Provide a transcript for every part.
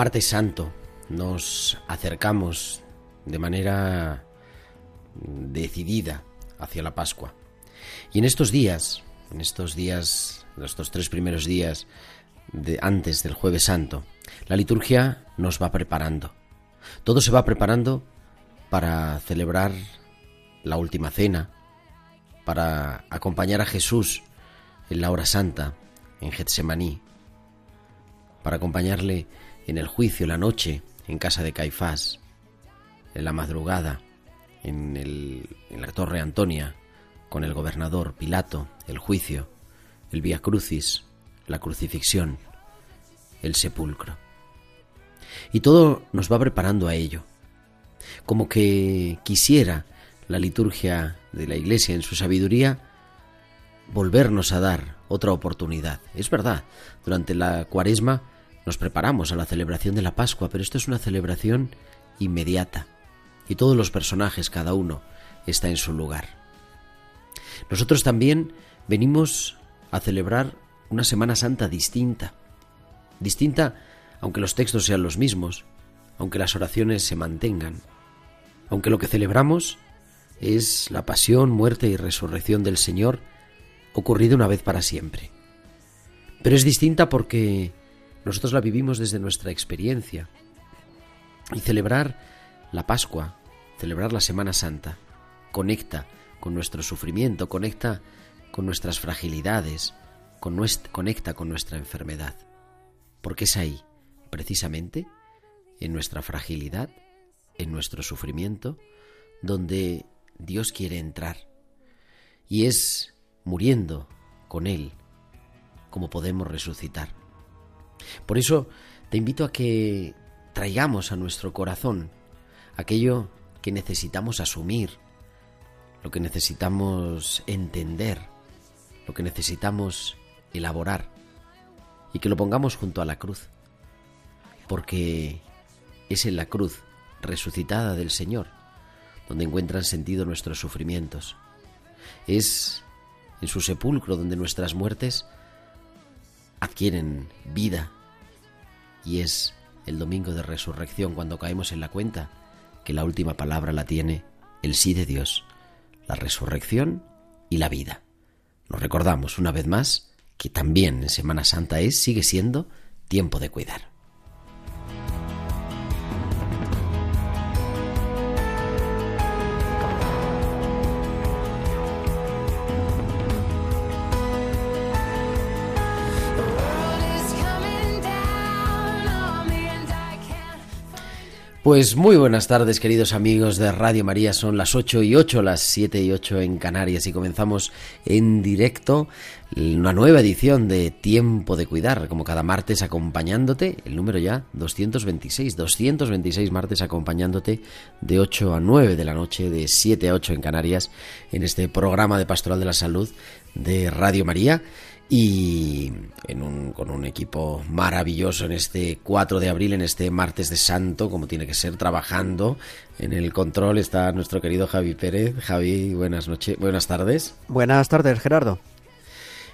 Martes Santo, nos acercamos de manera decidida hacia la Pascua. Y en estos días, en estos días, estos tres primeros días de, antes del Jueves Santo, la liturgia nos va preparando. Todo se va preparando para celebrar la última cena, para acompañar a Jesús en la hora santa, en Getsemaní, para acompañarle en el juicio, la noche, en casa de Caifás, en la madrugada, en, el, en la torre Antonia, con el gobernador Pilato, el juicio, el Via Crucis, la crucifixión, el sepulcro. Y todo nos va preparando a ello, como que quisiera la liturgia de la Iglesia en su sabiduría volvernos a dar otra oportunidad. Es verdad, durante la cuaresma nos preparamos a la celebración de la Pascua, pero esto es una celebración inmediata y todos los personajes, cada uno, está en su lugar. Nosotros también venimos a celebrar una Semana Santa distinta. Distinta aunque los textos sean los mismos, aunque las oraciones se mantengan, aunque lo que celebramos es la pasión, muerte y resurrección del Señor ocurrida una vez para siempre. Pero es distinta porque nosotros la vivimos desde nuestra experiencia. Y celebrar la Pascua, celebrar la Semana Santa, conecta con nuestro sufrimiento, conecta con nuestras fragilidades, con nuestra, conecta con nuestra enfermedad. Porque es ahí, precisamente, en nuestra fragilidad, en nuestro sufrimiento, donde Dios quiere entrar. Y es muriendo con Él como podemos resucitar. Por eso te invito a que traigamos a nuestro corazón aquello que necesitamos asumir, lo que necesitamos entender, lo que necesitamos elaborar y que lo pongamos junto a la cruz, porque es en la cruz resucitada del Señor donde encuentran sentido nuestros sufrimientos. Es en su sepulcro donde nuestras muertes adquieren vida y es el domingo de resurrección cuando caemos en la cuenta que la última palabra la tiene el sí de Dios, la resurrección y la vida. Nos recordamos una vez más que también en Semana Santa es, sigue siendo, tiempo de cuidar. Pues muy buenas tardes queridos amigos de Radio María, son las 8 y 8, las 7 y 8 en Canarias y comenzamos en directo una nueva edición de Tiempo de Cuidar, como cada martes acompañándote, el número ya 226, 226 martes acompañándote de 8 a 9 de la noche, de 7 a 8 en Canarias, en este programa de Pastoral de la Salud de Radio María y en un, con un equipo maravilloso en este 4 de abril, en este martes de santo, como tiene que ser, trabajando. En el control está nuestro querido Javi Pérez. Javi, buenas noches, buenas tardes. Buenas tardes, Gerardo.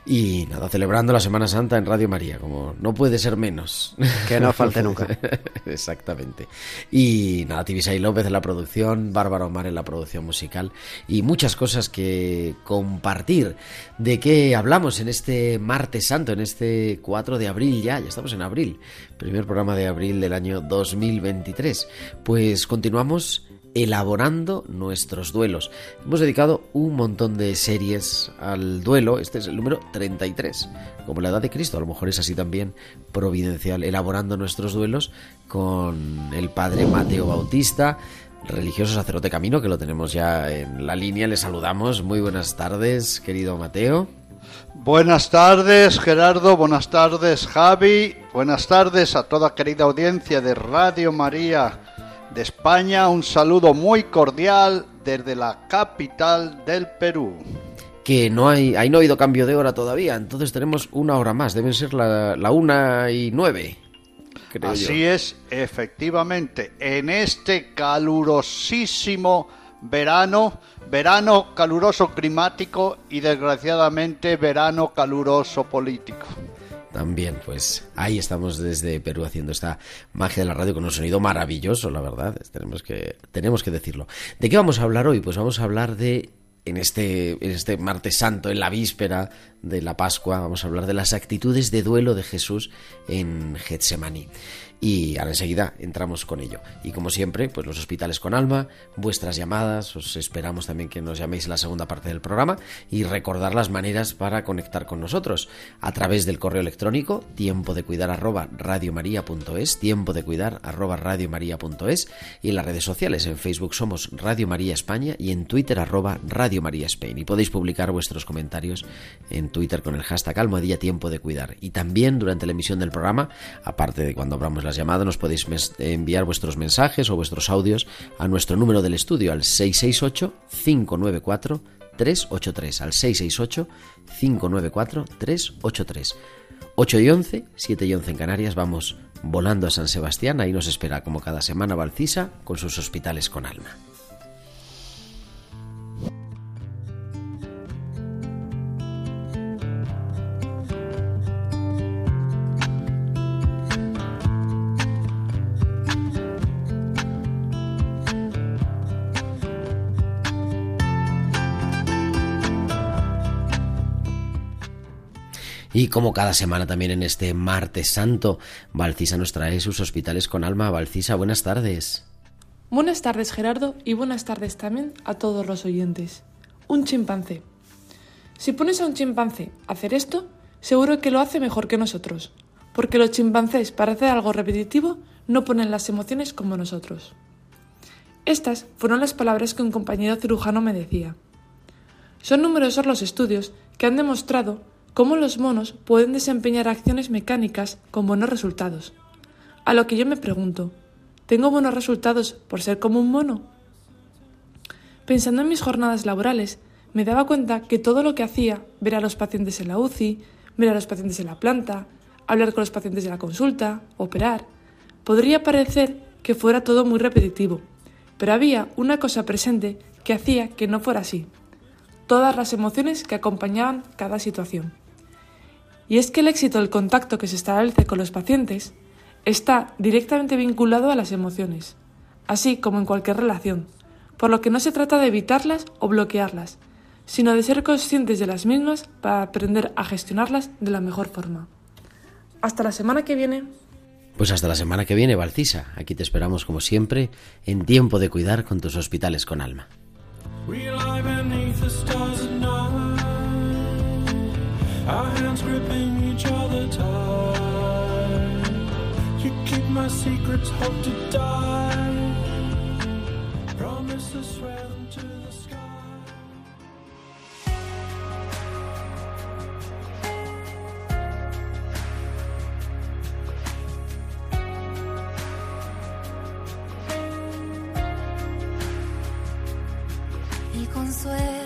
Y nada, celebrando la Semana Santa en Radio María, como no puede ser menos. Que no falte nunca. Exactamente. Y nada, Tibisay López en la producción, Bárbara Omar en la producción musical y muchas cosas que compartir. ¿De qué hablamos en este martes santo, en este 4 de abril ya? Ya estamos en abril, primer programa de abril del año 2023. Pues continuamos elaborando nuestros duelos. Hemos dedicado un montón de series al duelo, este es el número 33, como la edad de Cristo, a lo mejor es así también providencial, elaborando nuestros duelos con el padre Mateo Bautista, religioso sacerdote camino, que lo tenemos ya en la línea, le saludamos, muy buenas tardes, querido Mateo. Buenas tardes Gerardo, buenas tardes Javi, buenas tardes a toda querida audiencia de Radio María de España. Un saludo muy cordial desde la capital del Perú. Que no hay, ahí no ha habido cambio de hora todavía, entonces tenemos una hora más, deben ser la, la una y nueve. creo Así yo. es, efectivamente, en este calurosísimo verano, verano caluroso climático y desgraciadamente verano caluroso político. También, pues ahí estamos desde Perú haciendo esta magia de la radio con un sonido maravilloso, la verdad. Tenemos que, tenemos que decirlo. ¿De qué vamos a hablar hoy? Pues vamos a hablar de en este, en este martes santo, en la víspera de la Pascua, vamos a hablar de las actitudes de duelo de Jesús en Getsemaní. Y ahora enseguida entramos con ello. Y como siempre, pues los hospitales con alma, vuestras llamadas, os esperamos también que nos llaméis en la segunda parte del programa y recordar las maneras para conectar con nosotros a través del correo electrónico tiempo de cuidar arroba radiomaria.es, tiempo de cuidar arroba radiomaria.es y en las redes sociales, en Facebook somos Radio María España y en Twitter arroba Radio María Spain. Y podéis publicar vuestros comentarios en Twitter con el hashtag almohadilla tiempo de cuidar. Y también durante la emisión del programa, aparte de cuando abramos las llamadas, nos podéis enviar vuestros mensajes o vuestros audios a nuestro número del estudio al 668-594. 383 al 668 594 383 8 y 11, 7 y 11 en Canarias, vamos volando a San Sebastián, ahí nos espera como cada semana Valcisa con sus hospitales con alma. Y como cada semana también en este martes santo, Valcisa nos trae sus hospitales con alma. Valcisa, buenas tardes. Buenas tardes Gerardo y buenas tardes también a todos los oyentes. Un chimpancé. Si pones a un chimpancé a hacer esto, seguro que lo hace mejor que nosotros, porque los chimpancés para hacer algo repetitivo no ponen las emociones como nosotros. Estas fueron las palabras que un compañero cirujano me decía. Son numerosos los estudios que han demostrado cómo los monos pueden desempeñar acciones mecánicas con buenos resultados. A lo que yo me pregunto, ¿tengo buenos resultados por ser como un mono? Pensando en mis jornadas laborales, me daba cuenta que todo lo que hacía, ver a los pacientes en la UCI, ver a los pacientes en la planta, hablar con los pacientes de la consulta, operar, podría parecer que fuera todo muy repetitivo, pero había una cosa presente que hacía que no fuera así. Todas las emociones que acompañaban cada situación. Y es que el éxito del contacto que se establece con los pacientes está directamente vinculado a las emociones, así como en cualquier relación, por lo que no se trata de evitarlas o bloquearlas, sino de ser conscientes de las mismas para aprender a gestionarlas de la mejor forma. Hasta la semana que viene. Pues hasta la semana que viene, Valcisa. Aquí te esperamos como siempre en tiempo de cuidar con tus hospitales con alma. Our hands gripping each other tight. You keep my secrets, hope to die. Promise to swear them to the sky. y consuelo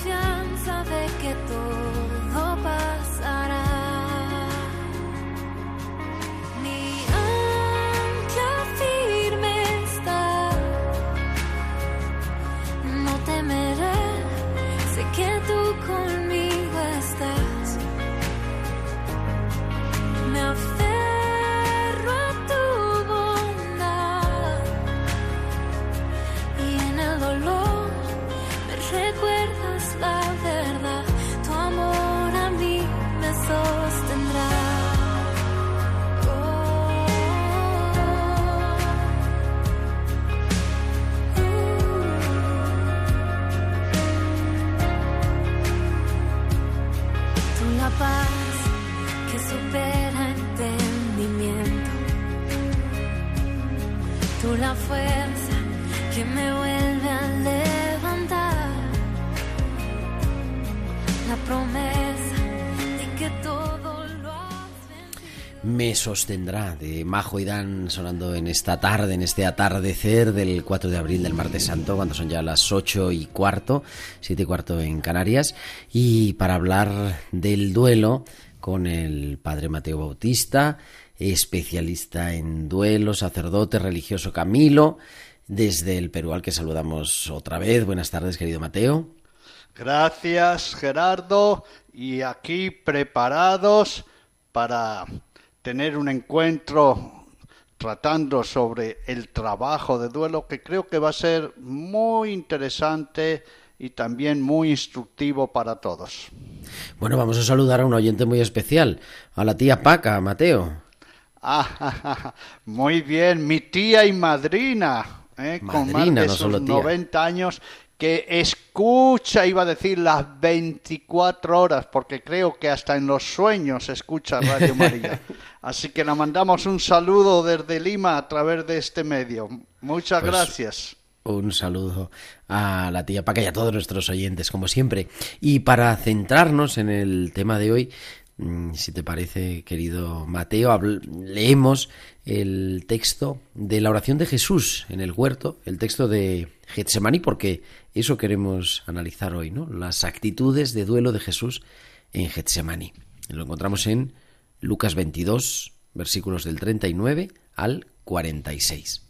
confianza de que todo pasará. Me sostendrá de Majo y Dan sonando en esta tarde, en este atardecer del 4 de abril del martes santo, cuando son ya las 8 y cuarto, 7 y cuarto en Canarias, y para hablar del duelo con el padre Mateo Bautista, especialista en duelo, sacerdote religioso Camilo, desde el Perú al que saludamos otra vez. Buenas tardes, querido Mateo. Gracias, Gerardo. Y aquí preparados para tener un encuentro tratando sobre el trabajo de duelo que creo que va a ser muy interesante y también muy instructivo para todos. Bueno, vamos a saludar a un oyente muy especial, a la tía Paca, Mateo. Ah, muy bien, mi tía y madrina, ¿eh? con más de no sus solo tía. 90 años, que escucha, iba a decir, las 24 horas, porque creo que hasta en los sueños escucha Radio María. Así que le mandamos un saludo desde Lima a través de este medio. Muchas Pues, gracias. Un saludo a la tía Paca y a todos nuestros oyentes, como siempre. Y para centrarnos en el tema de hoy, mm, si te parece, querido Mateo, leemos el texto de la oración de Jesús en el huerto, el texto de Getsemaní, porque eso queremos analizar hoy, ¿no? Las actitudes de duelo de Jesús en Getsemaní. Lo encontramos en Lucas 22, versículos del 39 al 46.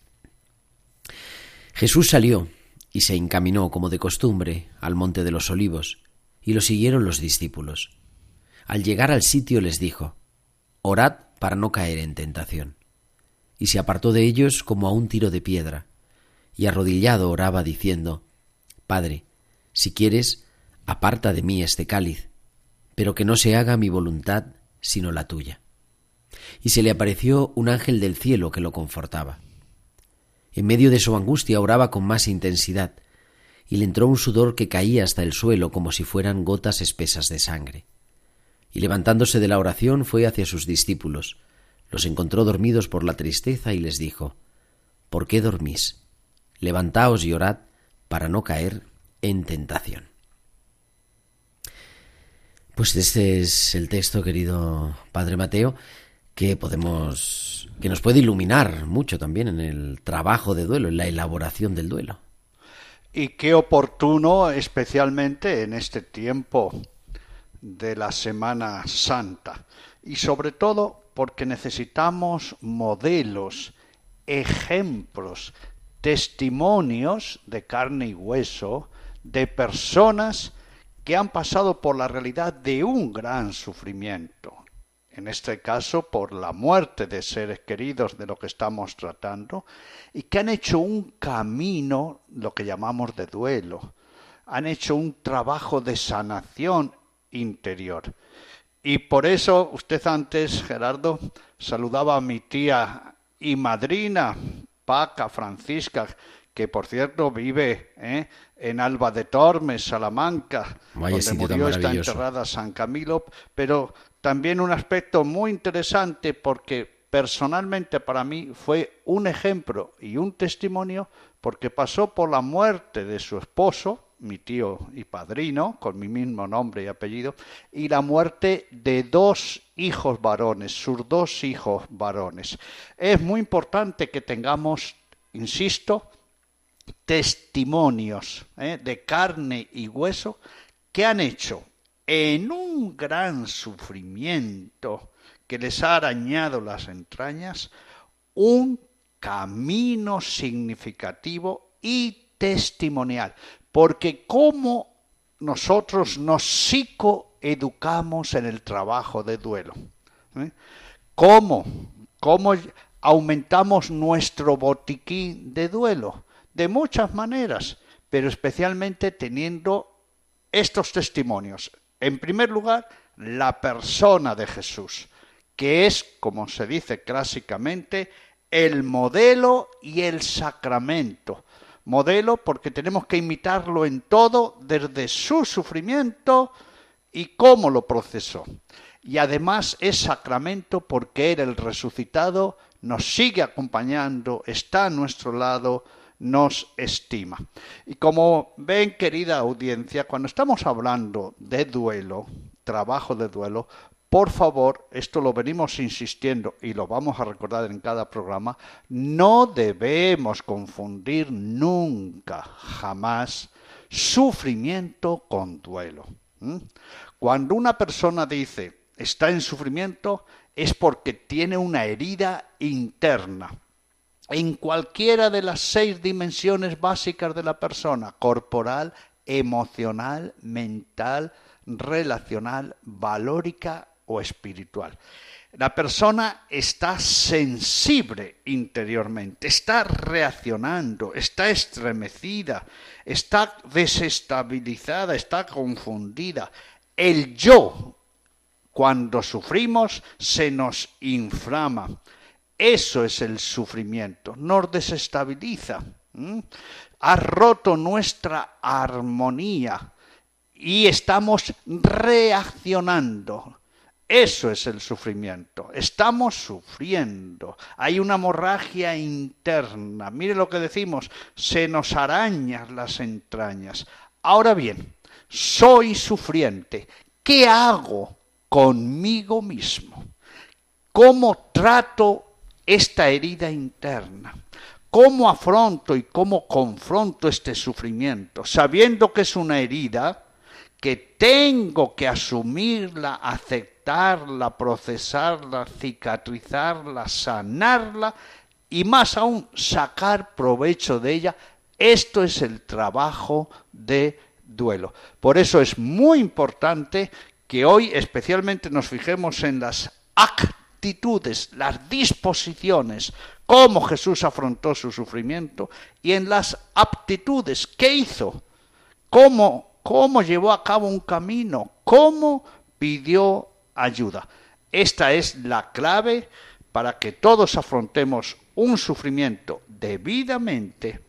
Jesús salió y se encaminó, como de costumbre, al monte de los olivos, y lo siguieron los discípulos. Al llegar al sitio les dijo, Orad para no caer en tentación. Y se apartó de ellos como a un tiro de piedra, y arrodillado oraba diciendo, Padre, si quieres, aparta de mí este cáliz, pero que no se haga mi voluntad sino la tuya. Y se le apareció un ángel del cielo que lo confortaba. En medio de su angustia oraba con más intensidad, y le entró un sudor que caía hasta el suelo como si fueran gotas espesas de sangre. Y levantándose de la oración fue hacia sus discípulos, los encontró dormidos por la tristeza y les dijo, ¿Por qué dormís? Levantaos y orad para no caer en tentación. Pues este es el texto, querido Padre Mateo, que podemos que nos puede iluminar mucho también en el trabajo de duelo, en la elaboración del duelo. Y qué oportuno, especialmente en este tiempo de la Semana Santa. Y sobre todo porque necesitamos modelos, ejemplos, testimonios de carne y hueso de personas que han pasado por la realidad de un gran sufrimiento. En este caso, por la muerte de seres queridos de lo que estamos tratando, y que han hecho un camino, lo que llamamos de duelo, han hecho un trabajo de sanación interior. Y por eso usted antes, Gerardo, saludaba a mi tía y madrina, Paca Francisca, que por cierto vive ¿eh? en Alba de Tormes, Salamanca, Vaya donde murió, está enterrada San Camilo, pero también un aspecto muy interesante porque personalmente para mí fue un ejemplo y un testimonio porque pasó por la muerte de su esposo, mi tío y padrino, con mi mismo nombre y apellido, y la muerte de dos hijos varones, sus dos hijos varones. Es muy importante que tengamos, insisto, testimonios ¿eh? de carne y hueso que han hecho en un gran sufrimiento que les ha arañado las entrañas un camino significativo y testimonial. Porque cómo nosotros nos psicoeducamos en el trabajo de duelo. ¿eh? ¿Cómo? ¿Cómo aumentamos nuestro botiquín de duelo? De muchas maneras, pero especialmente teniendo estos testimonios. En primer lugar, la persona de Jesús, que es, como se dice clásicamente, el modelo y el sacramento. Modelo porque tenemos que imitarlo en todo, desde su sufrimiento y cómo lo procesó. Y además es sacramento porque Él, el resucitado, nos sigue acompañando, está a nuestro lado, nos estima. Y como ven, querida audiencia, cuando estamos hablando de duelo, trabajo de duelo, por favor, esto lo venimos insistiendo y lo vamos a recordar en cada programa, no debemos confundir nunca, jamás, sufrimiento con duelo. ¿Mm? Cuando una persona dice está en sufrimiento es porque tiene una herida interna en cualquiera de las seis dimensiones básicas de la persona, corporal, emocional, mental, relacional, valórica o espiritual. La persona está sensible interiormente, está reaccionando, está estremecida, está desestabilizada, está confundida. El yo, cuando sufrimos, se nos inflama. Eso es el sufrimiento, nos desestabiliza. Ha roto nuestra armonía y estamos reaccionando. Eso es el sufrimiento. Estamos sufriendo. Hay una hemorragia interna. Mire lo que decimos. Se nos arañan las entrañas. Ahora bien, soy sufriente. ¿Qué hago conmigo mismo? ¿Cómo trato esta herida interna? ¿Cómo afronto y cómo confronto este sufrimiento? Sabiendo que es una herida que tengo que asumirla, aceptarla, procesarla, cicatrizarla, sanarla y más aún sacar provecho de ella. Esto es el trabajo de duelo. Por eso es muy importante que hoy especialmente nos fijemos en las actitudes, las disposiciones, cómo Jesús afrontó su sufrimiento y en las aptitudes, qué hizo, cómo cómo llevó a cabo un camino, cómo pidió ayuda. Esta es la clave para que todos afrontemos un sufrimiento debidamente.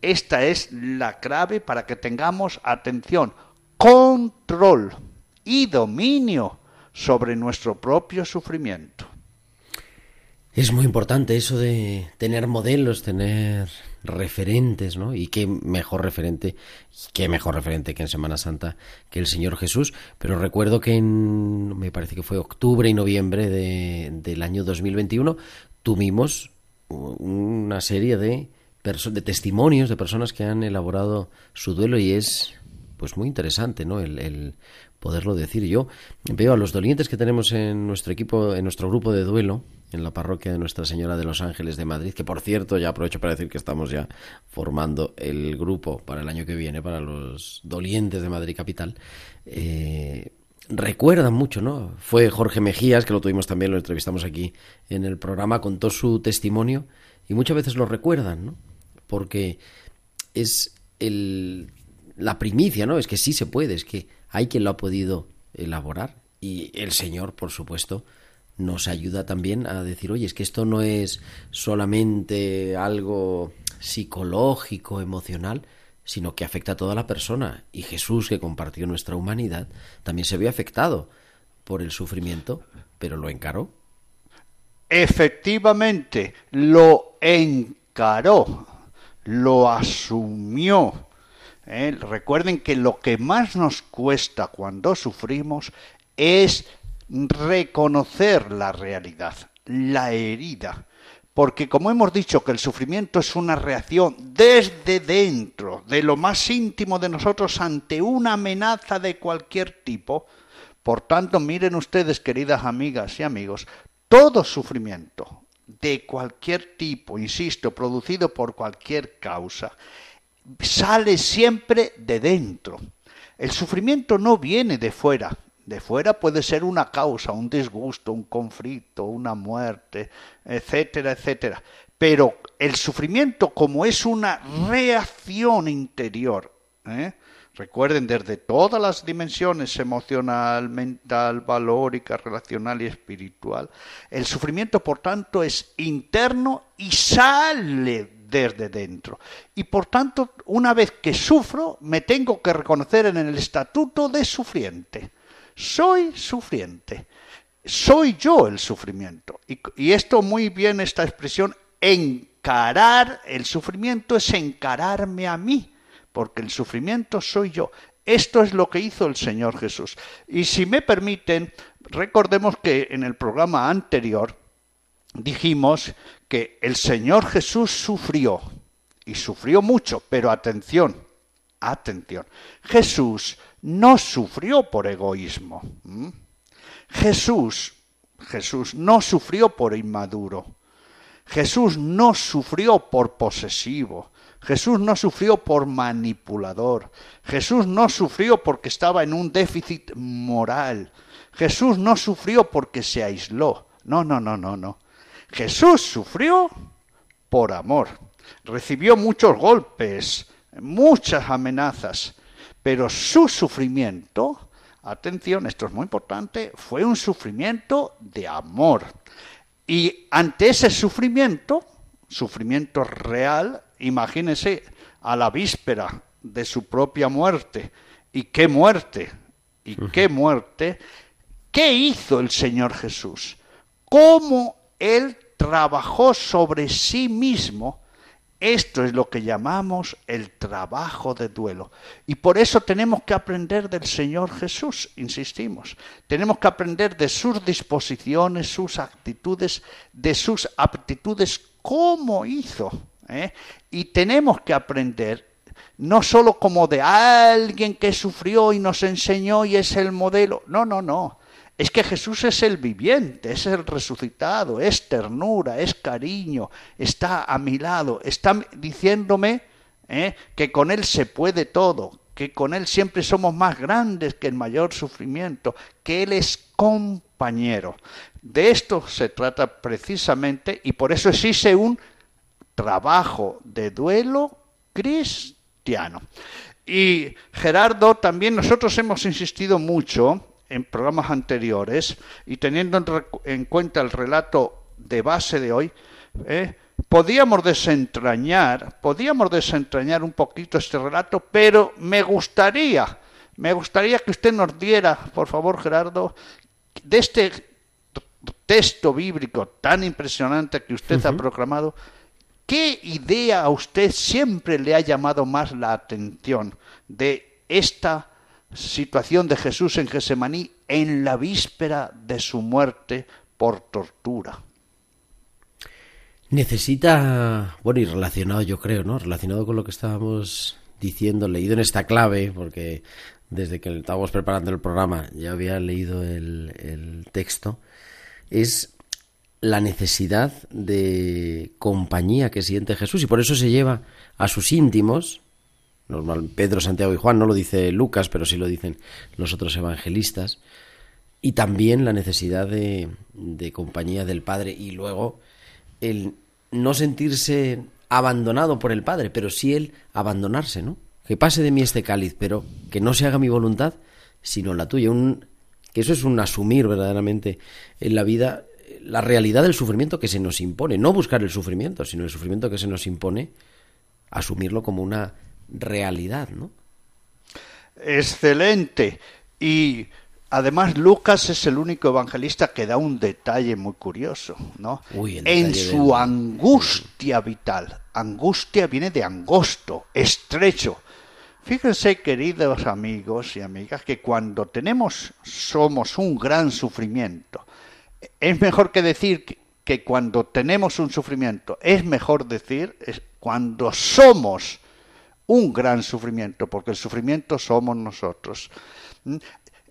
Esta es la clave para que tengamos atención, control y dominio sobre nuestro propio sufrimiento. Es muy importante eso de tener modelos, tener referentes, ¿no? Y qué mejor referente, qué mejor referente que en Semana Santa que el Señor Jesús. Pero recuerdo que en, me parece que fue octubre y noviembre de, del año 2021, tuvimos una serie de, de testimonios de personas que han elaborado su duelo y es pues muy interesante, ¿no? El, el poderlo decir. Yo veo a los dolientes que tenemos en nuestro equipo, en nuestro grupo de duelo, en la parroquia de Nuestra Señora de los Ángeles de Madrid, que por cierto ya aprovecho para decir que estamos ya formando el grupo para el año que viene, para los dolientes de Madrid Capital. Eh, recuerdan mucho, ¿no? Fue Jorge Mejías, que lo tuvimos también, lo entrevistamos aquí en el programa, contó su testimonio y muchas veces lo recuerdan, ¿no? Porque es el, la primicia, ¿no? Es que sí se puede, es que hay quien lo ha podido elaborar y el Señor, por supuesto, nos ayuda también a decir, oye, es que esto no es solamente algo psicológico, emocional, sino que afecta a toda la persona. Y Jesús, que compartió nuestra humanidad, también se vio afectado por el sufrimiento, pero lo encaró. efectivamente lo encaró, lo asumió. ¿Eh? Recuerden que lo que más nos cuesta cuando sufrimos es reconocer la realidad, la herida. Porque como hemos dicho que el sufrimiento es una reacción desde dentro, de lo más íntimo de nosotros ante una amenaza de cualquier tipo, por tanto, miren ustedes, queridas amigas y amigos, todo sufrimiento de cualquier tipo, insisto, producido por cualquier causa, sale siempre de dentro. El sufrimiento no viene de fuera. De fuera puede ser una causa, un disgusto, un conflicto, una muerte, etcétera, etcétera. Pero el sufrimiento, como es una reacción interior, ¿eh? Recuerden, desde todas las dimensiones, emocional, mental, valórica, relacional y espiritual, el sufrimiento, por tanto, es interno y sale desde dentro. Y por tanto, una vez que sufro, me tengo que reconocer en el estatuto de sufriente. Soy sufriente. Soy yo el sufrimiento. Y, y esto muy bien, esta expresión, encarar el sufrimiento es encararme a mí porque el sufrimiento soy yo. Esto es lo que hizo el Señor Jesús. Y si me permiten, recordemos que en el programa anterior dijimos que el Señor Jesús sufrió, y sufrió mucho, pero atención, atención, Jesús no sufrió por egoísmo. Jesús, Jesús no sufrió por inmaduro. Jesús no sufrió por posesivo. Jesús no sufrió por manipulador. Jesús no sufrió porque estaba en un déficit moral. Jesús no sufrió porque se aisló. No, no, no, no, no. Jesús sufrió por amor. Recibió muchos golpes, muchas amenazas, pero su sufrimiento, atención, esto es muy importante, fue un sufrimiento de amor. Y ante ese sufrimiento, sufrimiento real, imagínense a la víspera de su propia muerte. ¿Y qué muerte? ¿Y qué muerte? ¿Qué hizo el Señor Jesús? ¿Cómo Él trabajó sobre sí mismo? Esto es lo que llamamos el trabajo de duelo. Y por eso tenemos que aprender del Señor Jesús, insistimos. Tenemos que aprender de sus disposiciones, sus actitudes, de sus aptitudes, cómo hizo. ¿eh? Y tenemos que aprender no solo como de alguien que sufrió y nos enseñó y es el modelo. No, no, no. Es que Jesús es el viviente, es el resucitado, es ternura, es cariño, está a mi lado, está diciéndome ¿eh? que con Él se puede todo, que con Él siempre somos más grandes que el mayor sufrimiento, que Él es compañero. De esto se trata precisamente y por eso existe un trabajo de duelo cristiano. Y Gerardo, también nosotros hemos insistido mucho en programas anteriores y teniendo en, cuenta el relato de base de hoy, ¿eh? podíamos desentrañar, podíamos desentrañar un poquito este relato, pero me gustaría, me gustaría que usted nos diera, por favor, Gerardo, de este texto bíblico tan impresionante que usted ha proclamado, ¿qué idea a usted siempre le ha llamado más la atención de esta situación de Jesús en Gesemaní en la víspera de su muerte por tortura? Necesita, bueno, y relacionado yo creo, ¿no? Relacionado con lo que estábamos diciendo, leído en esta clave, porque desde que estábamos preparando el programa ya había leído el, el texto, es la necesidad de compañía que siente Jesús y por eso se lleva a sus íntimos, normal Pedro, Santiago y Juan, no lo dice Lucas, pero sí lo dicen los otros evangelistas, y también la necesidad de, de compañía del Padre y luego el no sentirse abandonado por el Padre, pero sí el abandonarse, ¿no? Que pase de mí este cáliz, pero que no se haga mi voluntad, sino la tuya. Un, que eso es un asumir verdaderamente en la vida la realidad del sufrimiento que se nos impone. No buscar el sufrimiento, sino el sufrimiento que se nos impone asumirlo como una realidad, ¿no? Excelente. Y además Lucas es el único evangelista que da un detalle muy curioso, ¿no? Uy, en su angustia vital. Angustia viene de angosto, estrecho. Fíjense, queridos amigos y amigas, que cuando tenemos, somos un gran sufrimiento, es mejor que decir que, que cuando tenemos un sufrimiento, es mejor decir es cuando somos un gran sufrimiento, porque el sufrimiento somos nosotros. ¿Mm?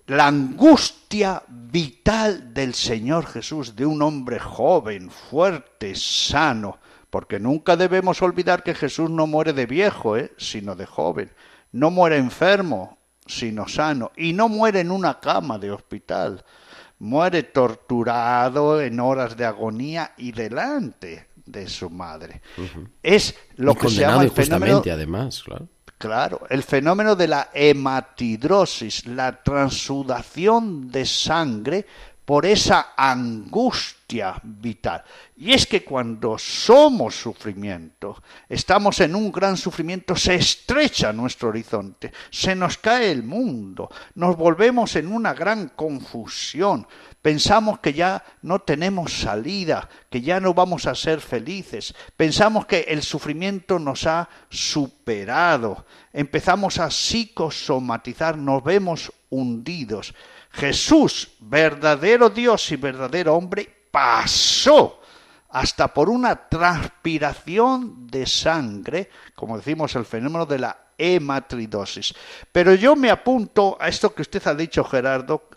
La angustia vital del Señor Jesús, de un hombre joven, fuerte, sano, porque nunca debemos olvidar que Jesús no muere de viejo, ¿eh? sino de joven, no muere enfermo, sino sano, y no muere en una cama de hospital, muere torturado en horas de agonía y delante de su madre. Es lo y que se llama el fenómeno además, claro. Claro, el fenómeno de la hematidrosis, la transudación de sangre por esa angustia vital. Y es que cuando somos sufrimiento, estamos en un gran sufrimiento, se estrecha nuestro horizonte, se nos cae el mundo, nos volvemos en una gran confusión, pensamos que ya no tenemos salida, que ya no vamos a ser felices, pensamos que el sufrimiento nos ha superado, empezamos a psicosomatizar, nos vemos hundidos. Jesús, verdadero Dios y verdadero hombre, pasó hasta por una transpiración de sangre, como decimos el fenómeno de la hematridosis. Pero yo me apunto a esto que usted ha dicho, Gerardo,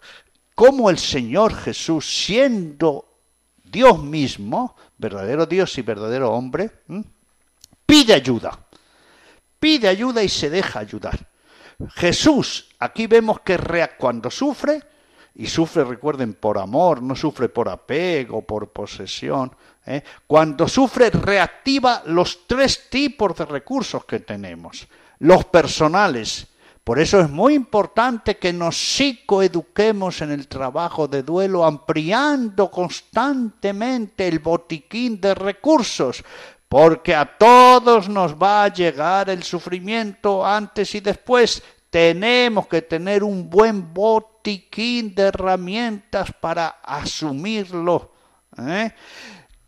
cómo el Señor Jesús, siendo Dios mismo, verdadero Dios y verdadero hombre, pide ayuda. Pide ayuda y se deja ayudar. Jesús, aquí vemos que cuando sufre, y sufre, recuerden, por amor, no sufre por apego, por posesión, ¿eh? cuando sufre reactiva los tres tipos de recursos que tenemos. Los personales, por eso es muy importante que nos psicoeduquemos en el trabajo de duelo, ampliando constantemente el botiquín de recursos, porque a todos nos va a llegar el sufrimiento antes y después. Tenemos que tener un buen botiquín de herramientas para asumirlo. ¿eh?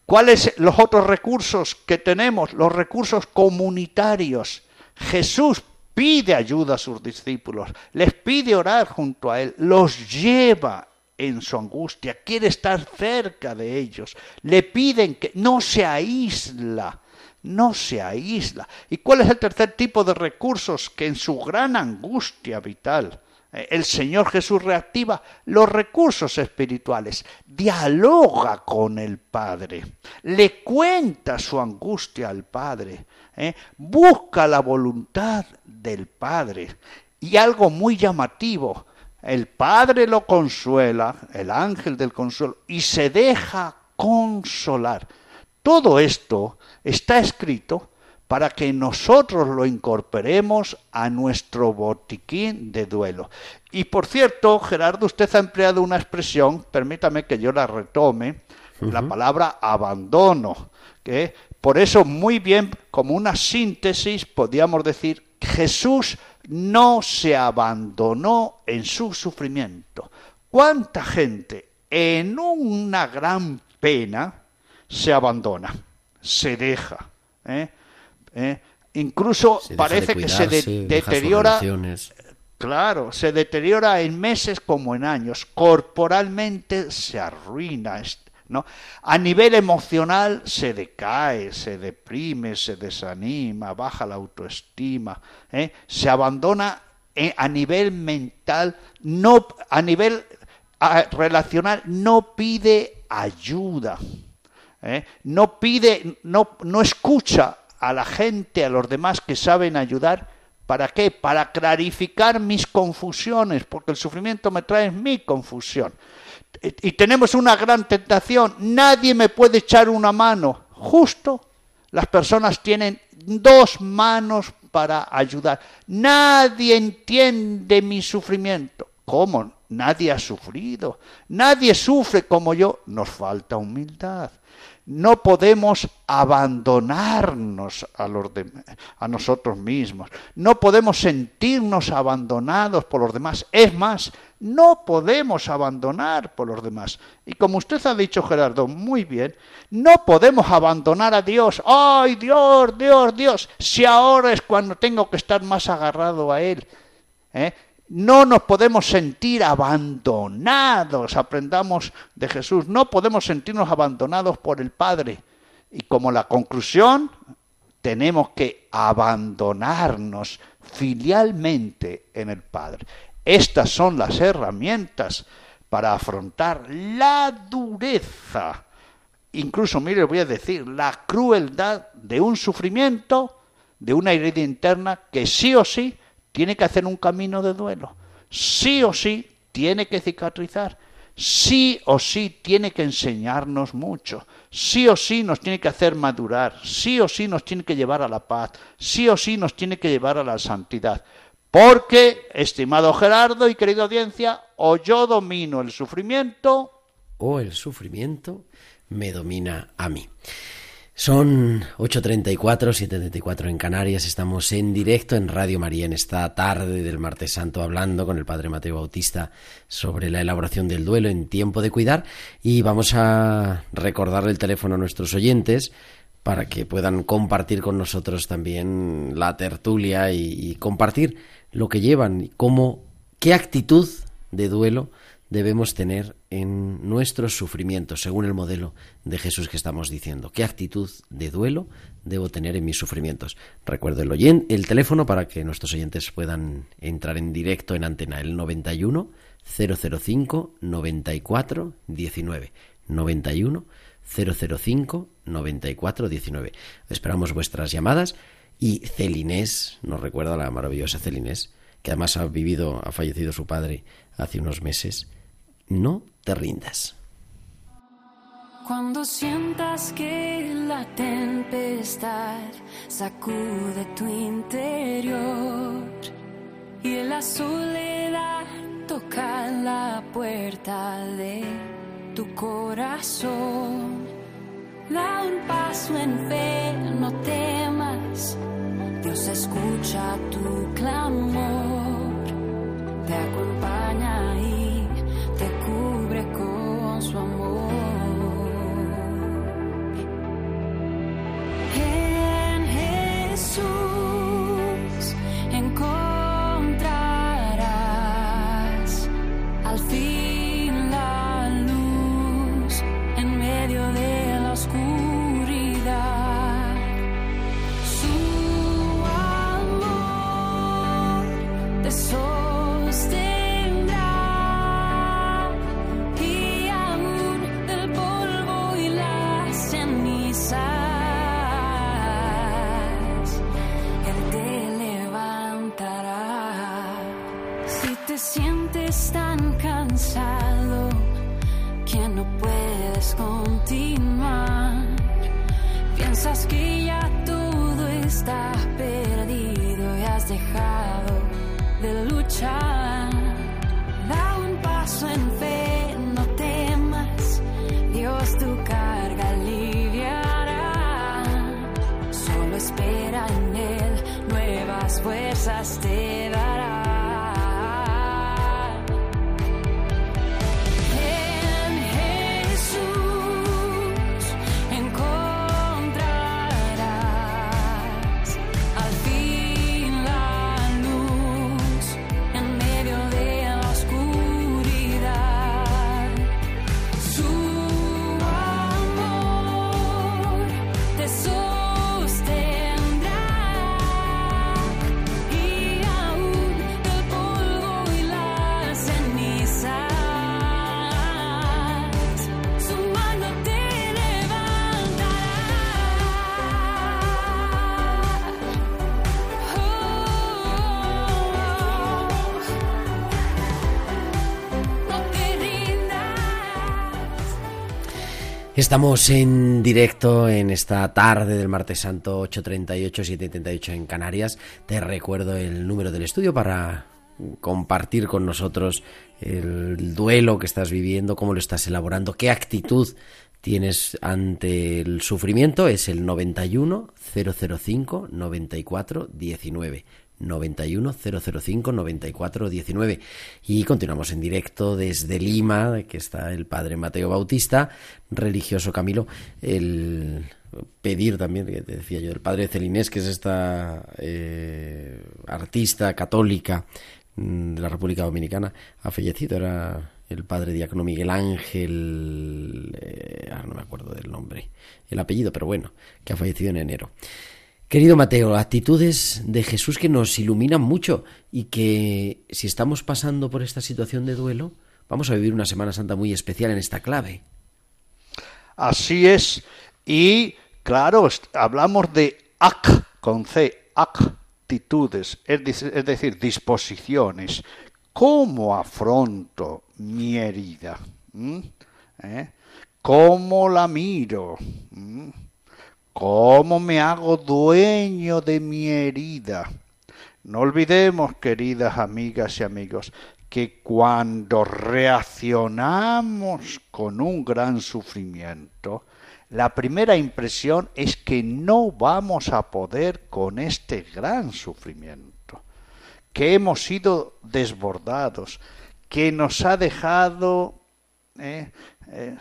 ¿Cuáles los otros recursos que tenemos? Los recursos comunitarios. Jesús pide ayuda a sus discípulos, les pide orar junto a Él, los lleva en su angustia, quiere estar cerca de ellos, le piden que no se aísla, no se aísla. ¿Y cuál es el tercer tipo de recursos que en su gran angustia vital eh, el Señor Jesús reactiva los recursos espirituales, dialoga con el Padre, le cuenta su angustia al Padre, ¿eh? busca la voluntad del Padre. Y algo muy llamativo, el Padre lo consuela, el ángel del consuelo, y se deja consolar. Todo esto está escrito para que nosotros lo incorporemos a nuestro botiquín de duelo. Y por cierto, Gerardo, usted ha empleado una expresión, permítame que yo la retome, la palabra abandono, que por eso muy bien, como una síntesis, podríamos decir, Jesús no se abandonó en su sufrimiento. ¿Cuánta gente en una gran pena se abandona, se deja? ¿eh? ¿eh? Incluso Se deja de parece que se de- deteriora. Claro, se deteriora en meses como en años. Corporalmente se arruina, A nivel emocional se decae, se deprime, se desanima, baja la autoestima, ¿eh? se abandona eh, a nivel mental, no a nivel relacional, no pide ayuda. ¿eh? No pide, no, no escucha a la gente, a los demás que saben ayudar. ¿Para qué? Para clarificar mis confusiones, porque el sufrimiento me trae mi confusión. Y tenemos una gran tentación, nadie me puede echar una mano. Justo las personas tienen dos manos para ayudar. Nadie entiende mi sufrimiento. ¿Cómo? nadie ha sufrido, nadie sufre como yo. Nos falta humildad. No podemos abandonarnos a, nosotros mismos. No podemos sentirnos abandonados por los demás. Es más, no podemos abandonar por los demás. Y como usted ha dicho, Gerardo, muy bien, no podemos abandonar a Dios. ¡Ay, Dios, Dios, Dios! Si ahora es cuando tengo que estar más agarrado a Él. ¿eh? No nos podemos sentir abandonados, aprendamos de Jesús, no podemos sentirnos abandonados por el Padre. Y como la conclusión, tenemos que abandonarnos filialmente en el Padre. Estas son las herramientas para afrontar la dureza, incluso, mire, voy a decir, la crueldad de un sufrimiento, de una herida interna que sí o sí tiene que hacer un camino de duelo, sí o sí tiene que cicatrizar, sí o sí tiene que enseñarnos mucho, sí o sí nos tiene que hacer madurar, sí o sí nos tiene que llevar a la paz, sí o sí nos tiene que llevar a la santidad. Porque, estimado Gerardo y querida audiencia, o yo domino el sufrimiento, o el sufrimiento me domina a mí. Son 8.34, 7.34 en Canarias, estamos en directo en Radio María en esta tarde del martes santo hablando con el Padre Mateo Bautista sobre la elaboración del duelo en tiempo de cuidar. Y vamos a recordarle el teléfono a nuestros oyentes para que puedan compartir con nosotros también la tertulia y, y compartir lo que llevan y cómo, qué actitud de duelo debemos tener en nuestros sufrimientos, según el modelo de Jesús que estamos diciendo. ¿Qué actitud de duelo debo tener en mis sufrimientos? Recuerdo el, oyen- el teléfono para que nuestros oyentes puedan entrar en directo en antena, el 91 005 94 19. 91 005 94 19. Esperamos vuestras llamadas y Celinés, nos recuerda la maravillosa Celinés, que además ha vivido, ha fallecido su padre hace unos meses. No te rindas. Cuando sientas que la tempestad sacude tu interior y la soledad toca la puerta de tu corazón, da un paso en fe, no temas, Dios escucha tu clamor, te con Dios tu carga aliviará. Solo espera en Él, nuevas fuerzas te dará. Estamos en directo en esta tarde del martes santo 8.38, 7.38 en Canarias. Te recuerdo el número del estudio para compartir con nosotros el duelo que estás viviendo, cómo lo estás elaborando, qué actitud tienes ante el sufrimiento, es el 91 005 94 19. 91 005 94 19 y continuamos en directo desde Lima que está el padre Mateo Bautista religioso Camilo. El pedir también que te decía yo el padre Celinés que es esta eh, artista católica mm, de la República Dominicana ha fallecido. Era el padre diácono Miguel Ángel eh, ah, no me acuerdo del nombre el apellido pero bueno que ha fallecido en enero Querido Mateo, actitudes de Jesús que nos iluminan mucho y que si estamos pasando por esta situación de duelo, vamos a vivir una Semana Santa muy especial en esta clave. Así es. Y claro, hablamos de ac con C, actitudes, es decir, disposiciones. ¿Cómo afronto mi herida? ¿Mm? ¿Eh? ¿Cómo la miro? ¿Mm? ¿Cómo me hago dueño de mi herida? No olvidemos, queridas amigas y amigos, que cuando reaccionamos con un gran sufrimiento, la primera impresión es que no vamos a poder con este gran sufrimiento, que hemos sido desbordados, que nos ha dejado eh, eh,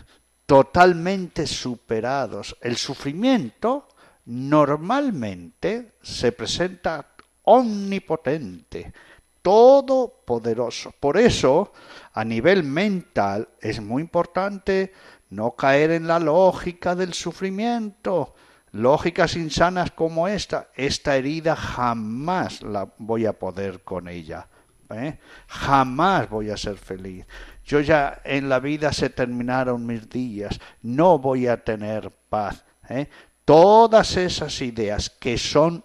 totalmente superados. El sufrimiento normalmente se presenta omnipotente, todopoderoso. Por eso, a nivel mental, es muy importante no caer en la lógica del sufrimiento. Lógicas insanas como esta, esta herida jamás la voy a poder con ella. ¿eh? Jamás voy a ser feliz. Yo ya en la vida se terminaron mis días, no voy a tener paz. ¿eh? Todas esas ideas que son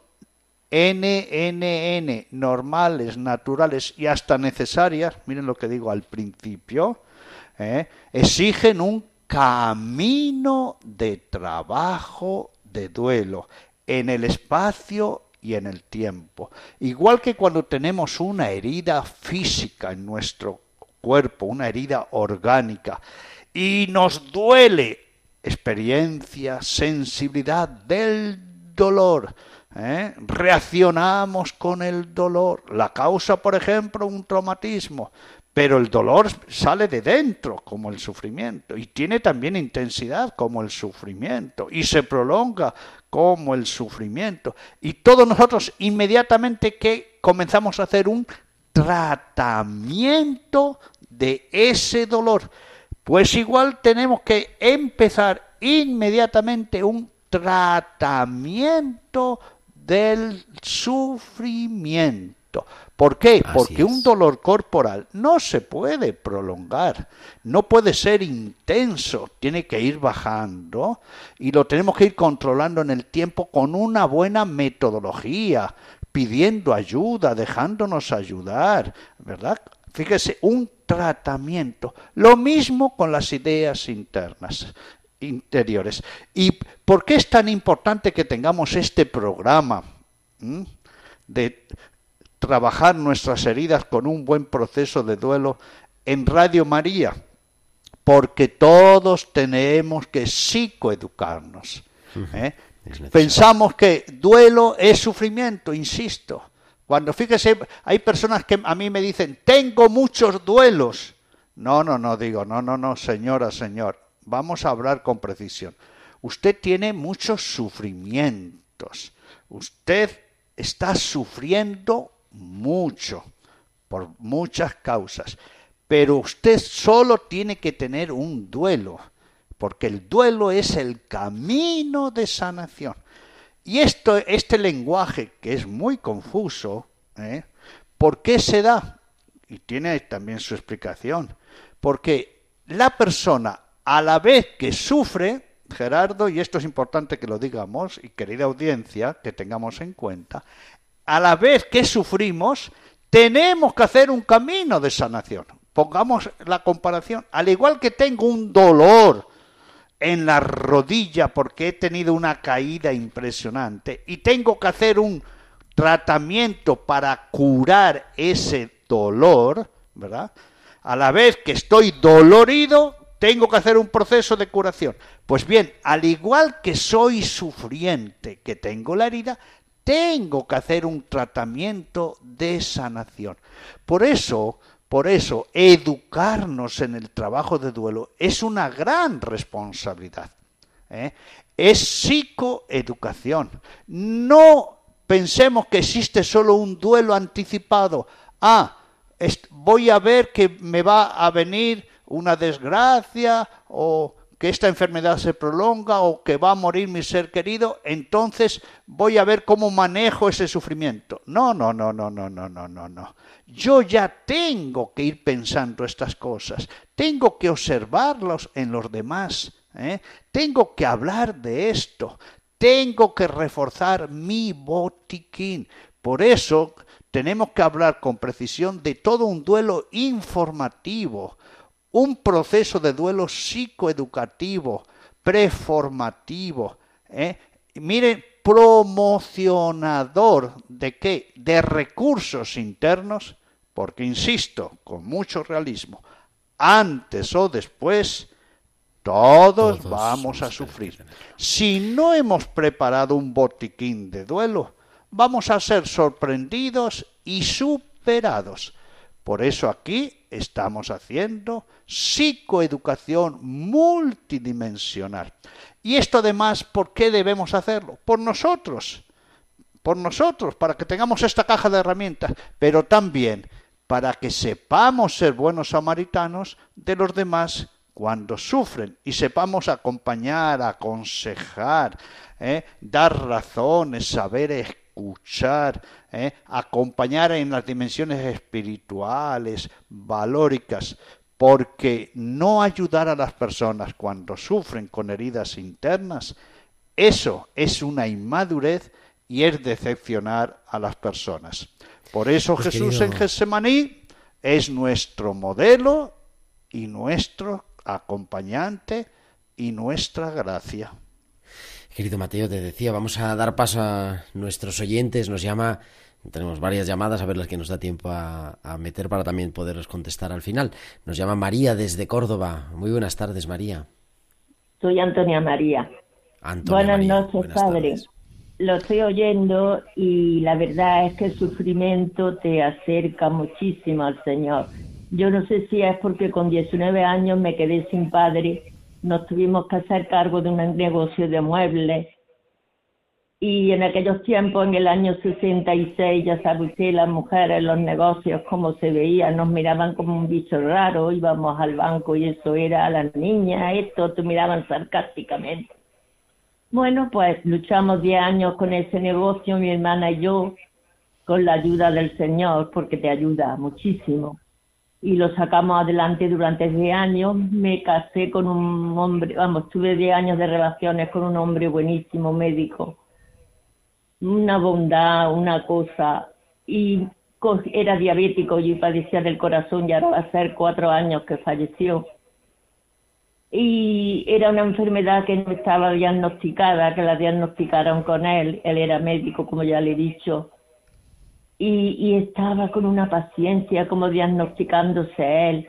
NNN, normales, naturales y hasta necesarias, miren lo que digo al principio, ¿eh? exigen un camino de trabajo de duelo en el espacio y en el tiempo. Igual que cuando tenemos una herida física en nuestro cuerpo, una herida orgánica, y nos duele experiencia, sensibilidad del dolor. ¿eh? Reaccionamos con el dolor. La causa, por ejemplo, un traumatismo, pero el dolor sale de dentro, como el sufrimiento, y tiene también intensidad, como el sufrimiento, y se prolonga como el sufrimiento. Y todos nosotros inmediatamente que comenzamos a hacer un tratamiento de ese dolor, pues igual tenemos que empezar inmediatamente un tratamiento del sufrimiento. ¿Por qué? Así Porque es. un dolor corporal no se puede prolongar, no puede ser intenso, tiene que ir bajando y lo tenemos que ir controlando en el tiempo con una buena metodología, pidiendo ayuda, dejándonos ayudar, ¿verdad? Fíjese, un tratamiento. Lo mismo con las ideas internas interiores. ¿Y por qué es tan importante que tengamos este programa ¿m? de trabajar nuestras heridas con un buen proceso de duelo en Radio María? Porque todos tenemos que psicoeducarnos. ¿eh? Pensamos que duelo es sufrimiento, insisto. Cuando fíjese, hay personas que a mí me dicen, tengo muchos duelos. No, no, no, digo, no, no, no, señora, señor. Vamos a hablar con precisión. Usted tiene muchos sufrimientos. Usted está sufriendo mucho por muchas causas. Pero usted solo tiene que tener un duelo, porque el duelo es el camino de sanación. Y esto, este lenguaje que es muy confuso, ¿eh? ¿por qué se da? Y tiene también su explicación. Porque la persona, a la vez que sufre, Gerardo, y esto es importante que lo digamos, y querida audiencia, que tengamos en cuenta, a la vez que sufrimos, tenemos que hacer un camino de sanación. Pongamos la comparación. Al igual que tengo un dolor en la rodilla porque he tenido una caída impresionante y tengo que hacer un tratamiento para curar ese dolor, ¿verdad? A la vez que estoy dolorido, tengo que hacer un proceso de curación. Pues bien, al igual que soy sufriente, que tengo la herida, tengo que hacer un tratamiento de sanación. Por eso, por eso, educarnos en el trabajo de duelo es una gran responsabilidad. ¿eh? Es psicoeducación. No pensemos que existe solo un duelo anticipado. Ah, voy a ver que me va a venir una desgracia o que esta enfermedad se prolonga o que va a morir mi ser querido, entonces voy a ver cómo manejo ese sufrimiento. No, no, no, no, no, no, no, no, no. Yo ya tengo que ir pensando estas cosas, tengo que observarlos en los demás, ¿eh? tengo que hablar de esto, tengo que reforzar mi botiquín. Por eso tenemos que hablar con precisión de todo un duelo informativo, un proceso de duelo psicoeducativo, preformativo. ¿eh? Miren, promocionador de qué? De recursos internos, porque insisto, con mucho realismo, antes o después, todos, Todos vamos a sufrir. Si no hemos preparado un botiquín de duelo, vamos a ser sorprendidos y superados. Por eso aquí estamos haciendo psicoeducación multidimensional. Y esto además, ¿por qué debemos hacerlo? Por nosotros, por nosotros, para que tengamos esta caja de herramientas, pero también para que sepamos ser buenos samaritanos de los demás cuando sufren y sepamos acompañar, aconsejar, ¿eh? dar razones, saber escuchar, ¿eh? acompañar en las dimensiones espirituales, valóricas, porque no ayudar a las personas cuando sufren con heridas internas, eso es una inmadurez y es decepcionar a las personas. Por eso Pues, Jesús querido- en Getsemaní es nuestro modelo y nuestro acompañante y nuestra gracia. Querido Mateo, te decía, vamos a dar paso a nuestros oyentes. Nos llama, tenemos varias llamadas, a ver las que nos da tiempo a, a meter para también poderlos contestar al final. Nos llama María desde Córdoba. Muy buenas tardes, María. Soy Antonia María. Antonia Buenas María, noches, buenas padre. tardes. Lo estoy oyendo y la verdad es que el sufrimiento te acerca muchísimo al Señor. Yo no sé si es porque con 19 años me quedé sin padre, nos tuvimos que hacer cargo de un negocio de muebles y en aquellos tiempos, en el año 66, ya sabe usted, las mujeres, los negocios, cómo se veían, nos miraban como un bicho raro, íbamos al banco y eso era a las niñas, esto, te miraban sarcásticamente. Bueno, pues luchamos 10 años con ese negocio, mi hermana y yo, con la ayuda del Señor, porque te ayuda muchísimo. Y lo sacamos adelante durante 10 años. Me casé con un hombre, vamos, tuve 10 años de relaciones con un hombre buenísimo, médico. Una bondad, una cosa. Y era diabético y padecía del corazón y ahora va cuatro años que falleció y era una enfermedad que no estaba diagnosticada, que la diagnosticaron con él, él era médico, como ya le he dicho, y, y estaba con una paciencia como diagnosticándose él.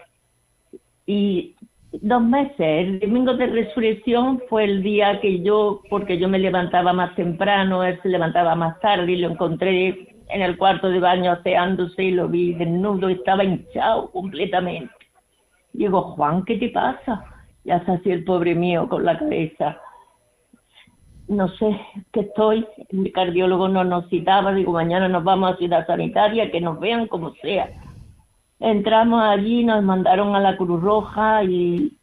Y dos meses, el domingo de resurrección fue el día que yo, porque yo me levantaba más temprano, él se levantaba más tarde y lo encontré en el cuarto de baño aseándose y lo vi desnudo, estaba hinchado completamente. Digo, Juan, ¿qué te pasa? Ya se hacía el pobre mío con la cabeza. No sé, que estoy. El cardiólogo no nos citaba. Digo, mañana nos vamos a Ciudad Sanitaria, que nos vean como sea. Entramos allí, nos mandaron a la Cruz Roja y,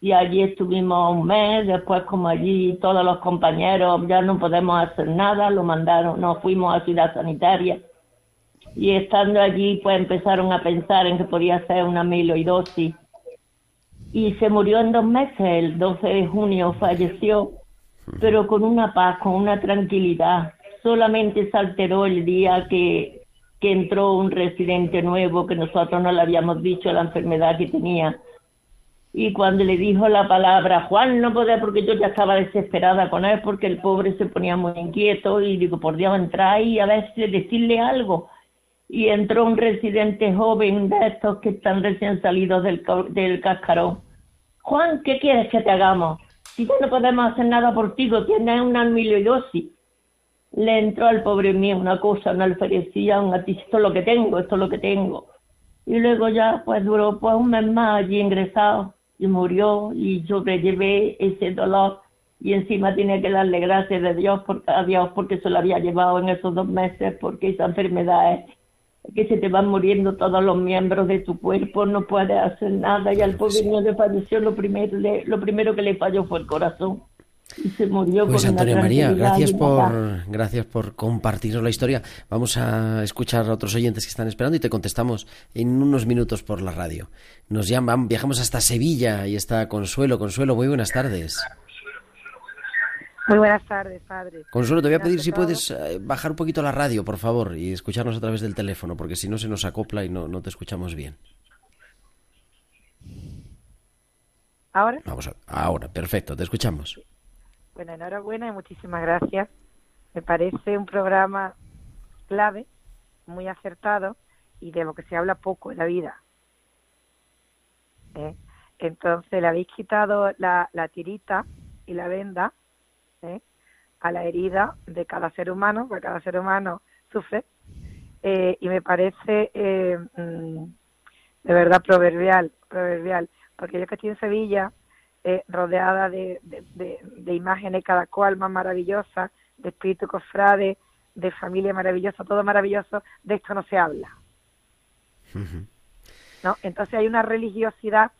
y allí estuvimos un mes. Después, como allí todos los compañeros ya no podemos hacer nada, lo mandaron, nos fuimos a Ciudad Sanitaria. Y estando allí, pues empezaron a pensar en que podía ser una amiloidosis y se murió en dos meses, el 12 de junio falleció, pero con una paz, con una tranquilidad. Solamente se alteró el día que, que entró un residente nuevo que nosotros no le habíamos dicho la enfermedad que tenía. Y cuando le dijo la palabra, Juan, no podía porque yo ya estaba desesperada con él porque el pobre se ponía muy inquieto y digo, por Dios, entrar ahí a ver si decirle algo. y entró un residente joven de estos que están recién salidos del, del cascarón. Juan, ¿qué quieres que te hagamos? Si ya no podemos hacer nada por ti, tienes una amiloidosis. Le entró al pobre mío una cosa, una alferecía, un esto es lo que tengo, esto es lo que tengo. Y luego ya, pues duró pues un mes más allí ingresado y murió y sobrellevé ese dolor y encima tenía que darle gracias de Dios porque, a Dios porque se lo había llevado en esos dos meses porque esa enfermedad es que se te van muriendo todos los miembros de tu cuerpo, no puedes hacer nada y al pobre niño le falleció lo primero, le- lo primero que le falló fue el corazón y se murió Pues con Antonio María, gracias por, gracias por compartirnos la historia. Vamos a escuchar a otros oyentes que están esperando y te contestamos en unos minutos por la radio. Nos llaman, viajamos hasta Sevilla y está Consuelo. Consuelo, muy buenas tardes. Muy buenas tardes, padre. Consuelo, te voy a pedir si puedes eh, bajar un poquito la radio, por favor, y escucharnos a través del teléfono, porque si no se nos acopla y no, no te escuchamos bien. Ahora, Vamos a, ahora, perfecto, te escuchamos. bueno, enhorabuena y muchísimas gracias. Me parece un programa clave, muy acertado y de lo que se habla poco en la vida. ¿Eh? Entonces, le habéis quitado la, la tirita y la venda ¿eh? a la herida de cada ser humano, porque cada ser humano sufre. Eh, y me parece eh, mm, de verdad proverbial, proverbial, porque yo que estoy en Sevilla, eh, rodeada de, de, de- de imágenes cada cual más maravillosas, de espíritu cofrade, de familia maravillosa, todo maravilloso, de esto no se habla. ¿no? Entonces hay una religiosidad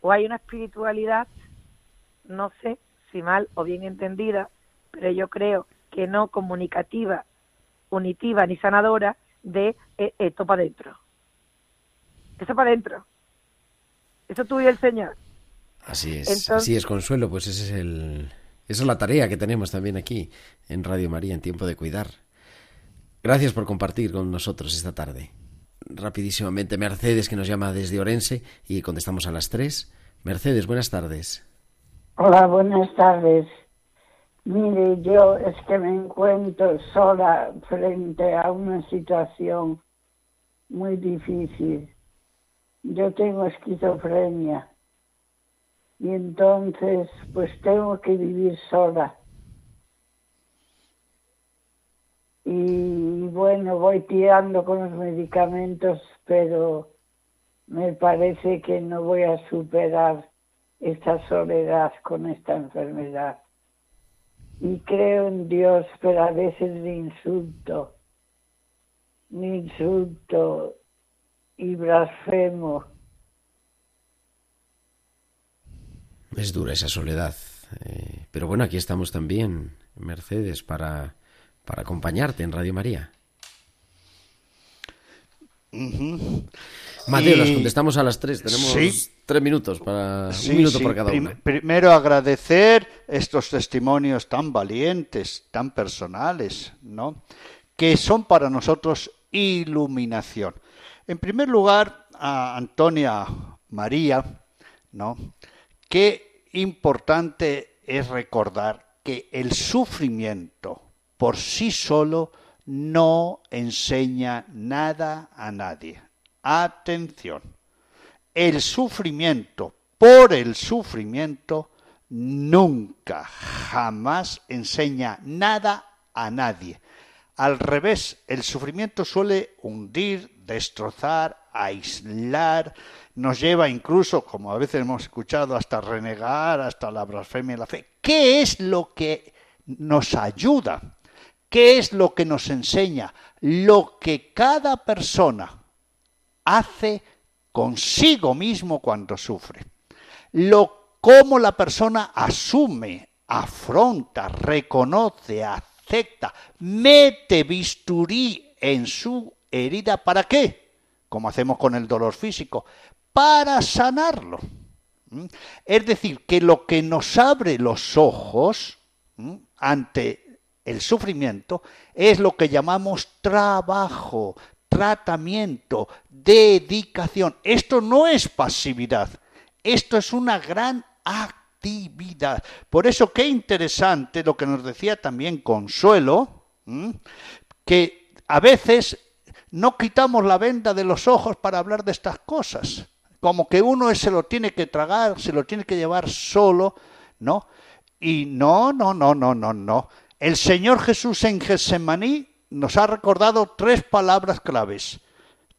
o hay una espiritualidad, no sé si mal o bien entendida, pero yo creo que no comunicativa, unitiva ni sanadora de eh, esto para adentro. Eso para adentro. Eso tuyo el Señor. Así es, Entonces- así es, Consuelo, pues ese es el, esa es la tarea que tenemos también aquí en Radio María, en Tiempo de Cuidar. Gracias por compartir con nosotros esta tarde. Rapidísimamente, Mercedes, que nos llama desde Orense, y contestamos a las tres. Mercedes, buenas tardes. Hola, buenas tardes. Mire, yo es que me encuentro sola frente a una situación muy difícil. Yo tengo esquizofrenia y entonces pues tengo que vivir sola. Y bueno, voy tirando con los medicamentos, pero me parece que no voy a superar esta soledad con esta enfermedad. Y creo en Dios, pero a veces me insulto, me insulto y blasfemo. Es dura esa soledad. eh, pero bueno, aquí estamos también, Mercedes, para, para acompañarte en Radio María. Mateo, Y- las contestamos a las tres. Tenemos Sí. Tres minutos para Sí, un minuto sí. por cada una. Primero agradecer estos testimonios tan valientes, tan personales, ¿no? Que son para nosotros iluminación. En primer lugar, a Antonia María, ¿no? Qué importante es recordar que el sufrimiento por sí solo no enseña nada a nadie. Atención el sufrimiento por el sufrimiento nunca, jamás enseña nada a nadie. Al revés, el sufrimiento suele hundir, destrozar, aislar, nos lleva incluso, como a veces hemos escuchado, hasta renegar, hasta la blasfemia de la fe. ¿Qué es lo que nos ayuda? ¿Qué es lo que nos enseña? Lo que cada persona hace consigo mismo cuando sufre. Lo cómo la persona asume, afronta, reconoce, acepta, mete bisturí en su herida, ¿para qué? Como hacemos con el dolor físico, para sanarlo. ¿Mm? Es decir, que lo que nos abre los ojos ¿m? ante el sufrimiento es lo que llamamos trabajo, tratamiento, dedicación. Esto no es pasividad, esto es una gran actividad. Por eso qué interesante lo que nos decía también Consuelo, que a veces no quitamos la venda de los ojos para hablar de estas cosas. Como que uno se lo tiene que tragar, se lo tiene que llevar solo, ¿no? Y no, no, no, no, no, no. El Señor Jesús en Getsemaní nos ha recordado tres palabras claves.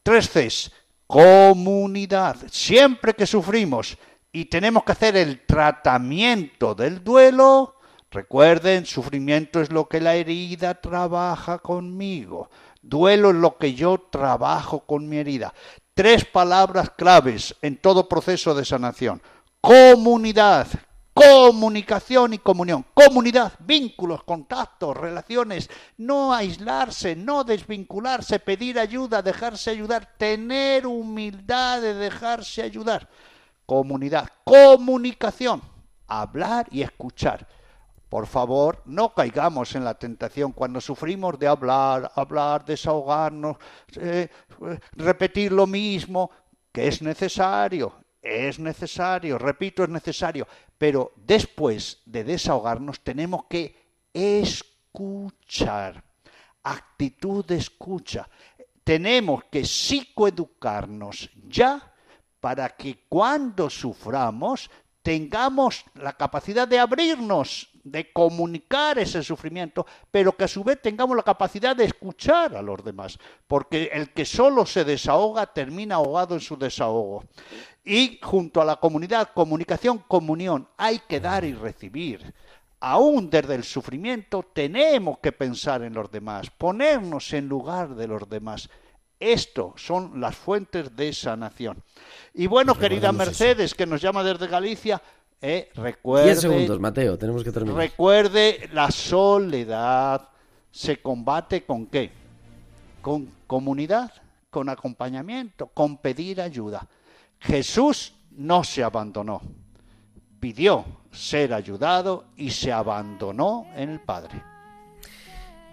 Tres Cs. Comunidad. Siempre que sufrimos y tenemos que hacer el tratamiento del duelo, recuerden, sufrimiento es lo que la herida trabaja conmigo. Duelo es lo que yo trabajo con mi herida. Tres palabras claves en todo proceso de sanación. Comunidad, comunicación y comunión. Comunidad, vínculos, contactos, relaciones. No aislarse, no desvincularse, pedir ayuda, dejarse ayudar, tener humildad de dejarse ayudar. Comunidad, comunicación, hablar y escuchar. Por favor, no caigamos en la tentación cuando sufrimos de hablar, hablar, desahogarnos, eh, repetir lo mismo, que es necesario, es necesario, repito, es necesario, pero después de desahogarnos tenemos que escuchar, actitud de escucha. Tenemos que psicoeducarnos ya para que cuando suframos tengamos la capacidad de abrirnos, de comunicar ese sufrimiento, pero que a su vez tengamos la capacidad de escuchar a los demás, porque el que solo se desahoga termina ahogado en su desahogo. Y junto a la comunidad, comunicación, comunión, hay que dar y recibir. Aún desde el sufrimiento tenemos que pensar en los demás, ponernos en lugar de los demás. Esto son las fuentes de sanación. Y bueno, querida Mercedes, que nos llama desde Galicia, eh, recuerde, Diez segundos, Mateo, tenemos que terminar. recuerde, la soledad se combate con qué? Con comunidad, con acompañamiento, con pedir ayuda. Jesús no se abandonó, pidió ser ayudado y se abandonó en el Padre.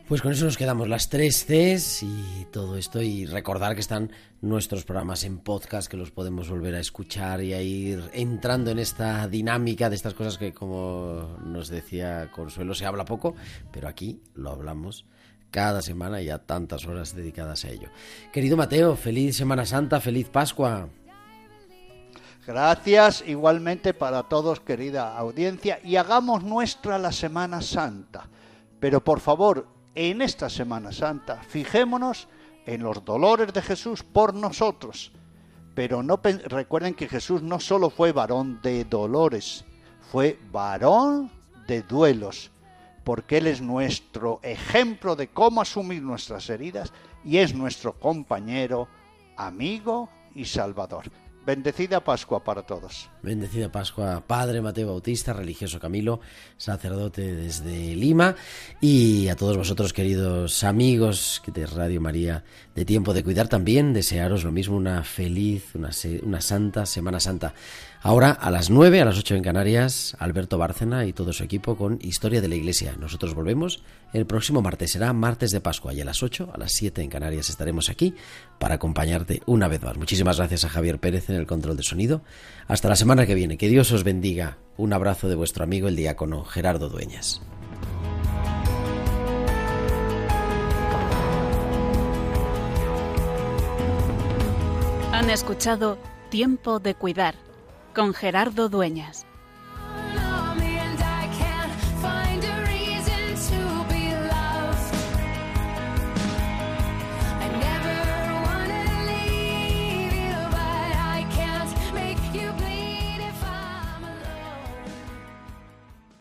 Pues con eso nos quedamos las tres Cs y todo esto y recordar que están nuestros programas en podcast que los podemos volver a escuchar y a ir entrando en esta dinámica de estas cosas que como nos decía Consuelo se habla poco, pero aquí lo hablamos cada semana y a tantas horas dedicadas a ello. Querido Mateo, feliz Semana Santa, feliz Pascua. Gracias igualmente para todos, querida audiencia, y hagamos nuestra la Semana Santa. Pero por favor, en esta Semana Santa, fijémonos en los dolores de Jesús por nosotros. Pero no recuerden que Jesús no solo fue varón de dolores, fue varón de duelos, porque Él es nuestro ejemplo de cómo asumir nuestras heridas y es nuestro compañero, amigo y salvador. Bendecida Pascua para todos. Bendecida Pascua, Padre Mateo Bautista, religioso Camilo, sacerdote desde Lima, y a todos vosotros, queridos amigos de Radio María, de Tiempo de Cuidar también, desearos lo mismo, una feliz, una, una santa Semana Santa. Ahora, a las 9, a las 8 en Canarias, Alberto Bárcena y todo su equipo con Historia de la Iglesia. Nosotros volvemos el próximo martes, será martes de Pascua, y a las 8, a las 7 en Canarias estaremos aquí para acompañarte una vez más. Muchísimas gracias a Javier Pérez en el control de sonido. Hasta la semana que viene. Que Dios os bendiga. Un abrazo de vuestro amigo el diácono Gerardo Dueñas. Han escuchado Tiempo de Cuidar con Gerardo Dueñas.